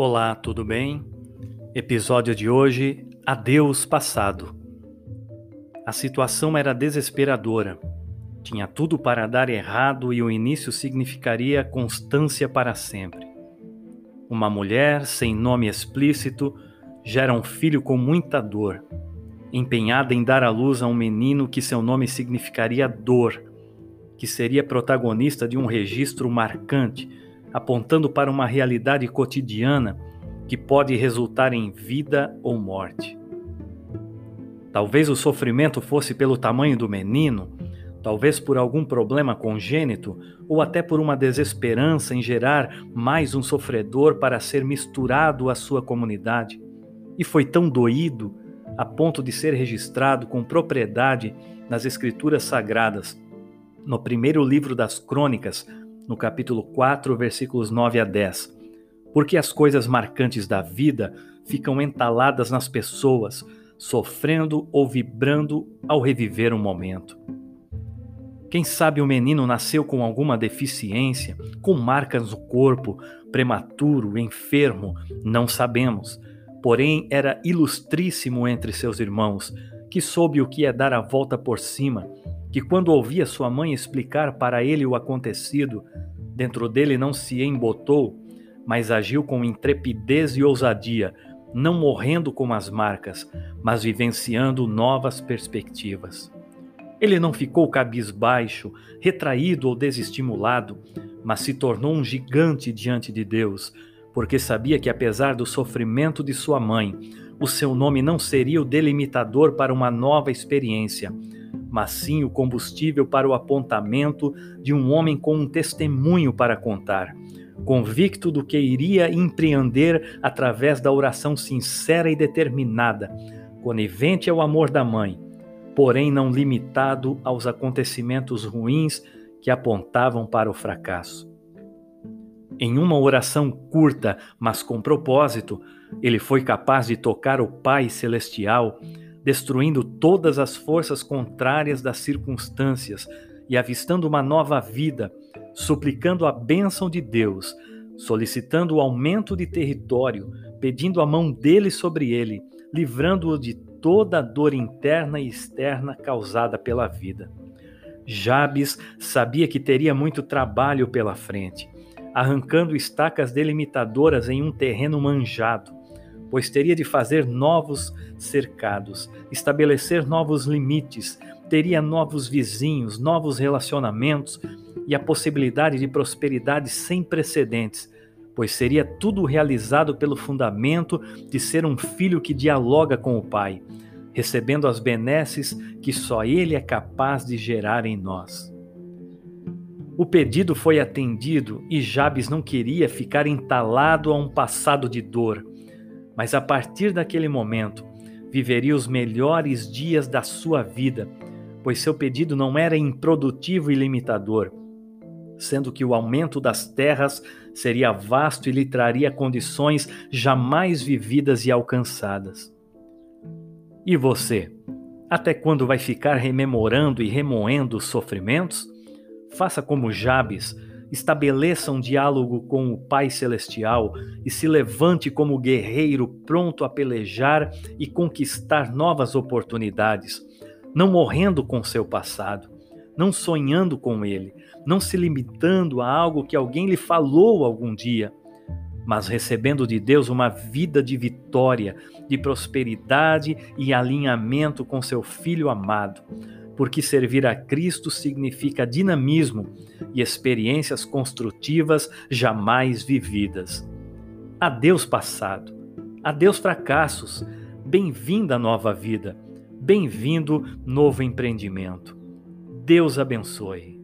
Olá, tudo bem? Episódio de hoje: Adeus passado. A situação era desesperadora. Tinha tudo para dar errado e o início significaria constância para sempre. Uma mulher, sem nome explícito, gera um filho com muita dor, empenhada em dar à luz a um menino que seu nome significaria dor, que seria protagonista de um registro marcante apontando para uma realidade cotidiana que pode resultar em vida ou morte. Talvez o sofrimento fosse pelo tamanho do menino, talvez por algum problema congênito ou até por uma desesperança em gerar mais um sofredor para ser misturado à sua comunidade. E foi tão doído a ponto de ser registrado com propriedade nas Escrituras Sagradas, no primeiro livro das Crônicas, no capítulo 4, versículos 9 a 10. Porque as coisas marcantes da vida ficam entaladas nas pessoas, sofrendo ou vibrando ao reviver um momento. Quem sabe o menino nasceu com alguma deficiência, com marcas no corpo, prematuro, enfermo, não sabemos. Porém, era ilustríssimo entre seus irmãos, que soube o que é dar a volta por cima que, quando ouvia sua mãe explicar para ele o acontecido, dentro dele não se embotou, mas agiu com intrepidez e ousadia, não morrendo com as marcas, mas vivenciando novas perspectivas. Ele não ficou cabisbaixo, retraído ou desestimulado, mas se tornou um gigante diante de Deus, porque sabia que, apesar do sofrimento de sua mãe, o seu nome não seria o delimitador para uma nova experiência mas sim o combustível para o apontamento de um homem com um testemunho para contar, convicto do que iria empreender através da oração sincera e determinada, conivente ao amor da mãe, porém não limitado aos acontecimentos ruins que apontavam para o fracasso. Em uma oração curta, mas com propósito, ele foi capaz de tocar o Pai Celestial destruindo todas as forças contrárias das circunstâncias e avistando uma nova vida, suplicando a bênção de Deus, solicitando o aumento de território, pedindo a mão dele sobre ele, livrando-o de toda a dor interna e externa causada pela vida. Jabes sabia que teria muito trabalho pela frente, arrancando estacas delimitadoras em um terreno manjado, pois teria de fazer novos cercados, estabelecer novos limites, teria novos vizinhos, novos relacionamentos e a possibilidade de prosperidade sem precedentes, pois seria tudo realizado pelo fundamento de ser um filho que dialoga com o Pai, recebendo as benesses que só Ele é capaz de gerar em nós. O pedido foi atendido e Jabes não queria ficar entalado a um passado de dor mas a partir daquele momento viveria os melhores dias da sua vida, pois seu pedido não era improdutivo e limitador, sendo que o aumento das terras seria vasto e lhe traria condições jamais vividas e alcançadas. E você? Até quando vai ficar rememorando e remoendo os sofrimentos? Faça como Jabes estabeleça um diálogo com o Pai Celestial e se levante como guerreiro pronto a pelejar e conquistar novas oportunidades, não morrendo com seu passado, não sonhando com ele, não se limitando a algo que alguém lhe falou algum dia, mas recebendo de Deus uma vida de vitória, de prosperidade e alinhamento com seu Filho amado porque servir a Cristo significa dinamismo e experiências construtivas jamais vividas. Adeus passado, adeus fracassos, bem-vinda nova vida, bem-vindo novo empreendimento. Deus abençoe.